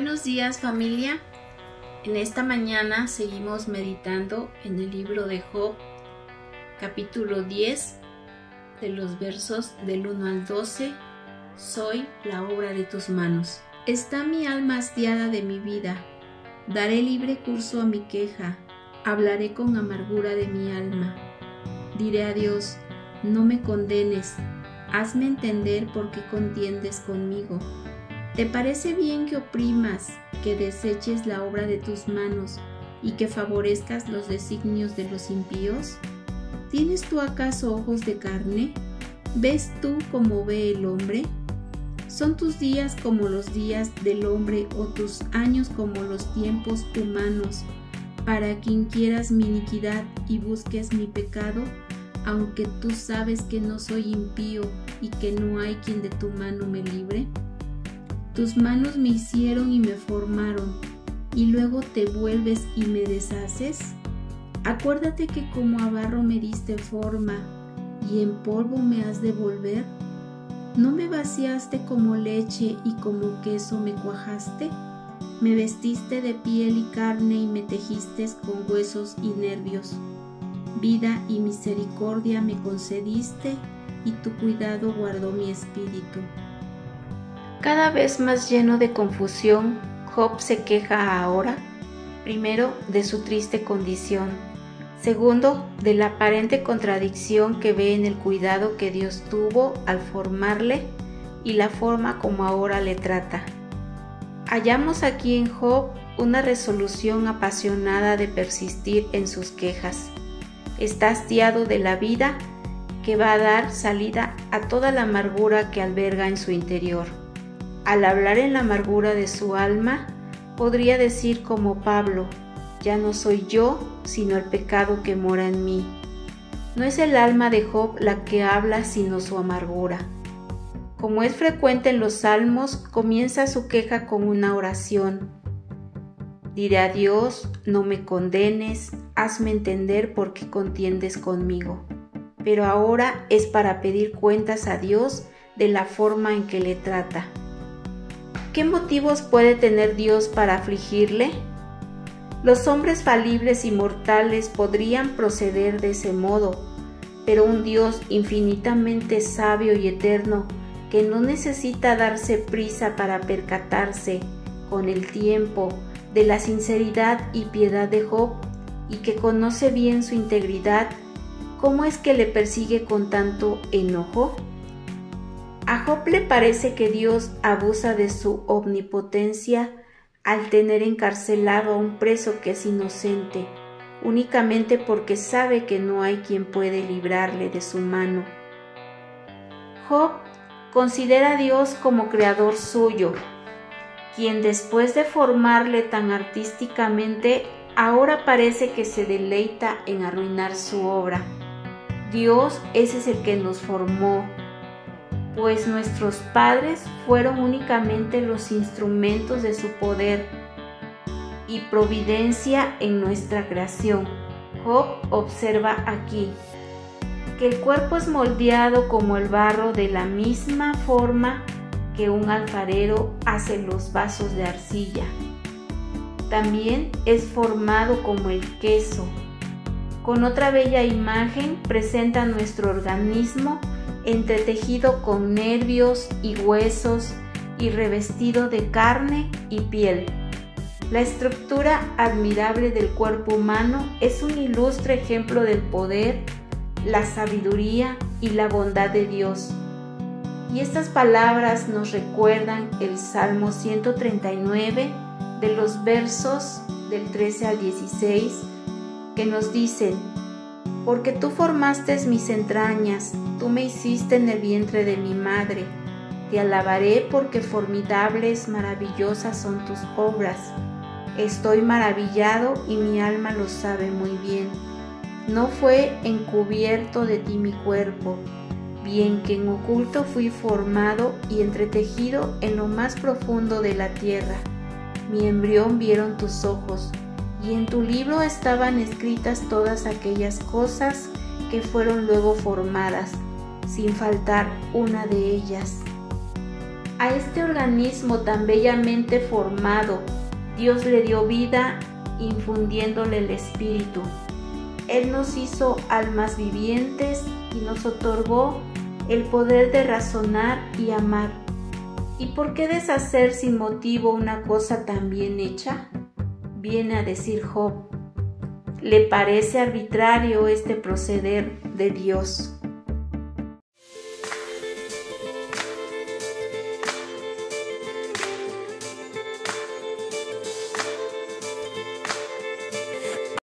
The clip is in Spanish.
Buenos días familia. En esta mañana seguimos meditando en el libro de Job, capítulo 10, de los versos del 1 al 12. Soy la obra de tus manos. Está mi alma hastiada de mi vida. Daré libre curso a mi queja. Hablaré con amargura de mi alma. Diré a Dios, no me condenes. Hazme entender por qué contiendes conmigo ¿Te parece bien que oprimas, que deseches la obra de tus manos y que favorezcas los designios de los impíos? ¿Tienes tú acaso ojos de carne? ¿Ves tú como ve el hombre? ¿Son tus días como los días del hombre o tus años como los tiempos humanos para quien quieras mi iniquidad y busques mi pecado, aunque tú sabes que no soy impío y que no hay quien de tu mano me libre? Tus manos me hicieron y me formaron, y luego te vuelves y me deshaces. Acuérdate que como a barro me diste forma, y en polvo me has de volver. ¿No me vaciaste como leche y como queso me cuajaste? Me vestiste de piel y carne y me tejiste con huesos y nervios. Vida y misericordia me concediste y tu cuidado guardó mi espíritu. Cada vez más lleno de confusión, Job se queja ahora, primero, de su triste condición, segundo, de la aparente contradicción que ve en el cuidado que Dios tuvo al formarle y la forma como ahora le trata. Hallamos aquí en Job una resolución apasionada de persistir en sus quejas. Está hastiado de la vida que va a dar salida a toda la amargura que alberga en su interior. Al hablar en la amargura de su alma, podría decir como Pablo, ya no soy yo, sino el pecado que mora en mí. No es el alma de Job la que habla, sino su amargura. Como es frecuente en los salmos, comienza su queja con una oración. Diré a Dios, no me condenes, hazme entender por qué contiendes conmigo. Pero ahora es para pedir cuentas a Dios de la forma en que le trata. ¿Qué motivos puede tener Dios para afligirle? Los hombres falibles y mortales podrían proceder de ese modo, pero un Dios infinitamente sabio y eterno, que no necesita darse prisa para percatarse con el tiempo de la sinceridad y piedad de Job, y que conoce bien su integridad, ¿cómo es que le persigue con tanto enojo? A Job le parece que Dios abusa de su omnipotencia al tener encarcelado a un preso que es inocente, únicamente porque sabe que no hay quien puede librarle de su mano. Job considera a Dios como creador suyo, quien después de formarle tan artísticamente, ahora parece que se deleita en arruinar su obra. Dios ese es el que nos formó, pues nuestros padres fueron únicamente los instrumentos de su poder y providencia en nuestra creación. Job observa aquí que el cuerpo es moldeado como el barro de la misma forma que un alfarero hace los vasos de arcilla. También es formado como el queso. Con otra bella imagen presenta nuestro organismo entretejido con nervios y huesos y revestido de carne y piel. La estructura admirable del cuerpo humano es un ilustre ejemplo del poder, la sabiduría y la bondad de Dios. Y estas palabras nos recuerdan el Salmo 139 de los versos del 13 al 16 que nos dicen, porque tú formaste mis entrañas, tú me hiciste en el vientre de mi madre. Te alabaré porque formidables, maravillosas son tus obras. Estoy maravillado y mi alma lo sabe muy bien. No fue encubierto de ti mi cuerpo, bien que en oculto fui formado y entretejido en lo más profundo de la tierra. Mi embrión vieron tus ojos y en tu libro estaban escritas todas aquellas cosas que fueron luego formadas, sin faltar una de ellas. A este organismo tan bellamente formado, Dios le dio vida infundiéndole el espíritu. Él nos hizo almas vivientes y nos otorgó el poder de razonar y amar. ¿Y por qué deshacer sin motivo una cosa tan bien hecha? Viene a decir Job. Le parece arbitrario este proceder de Dios.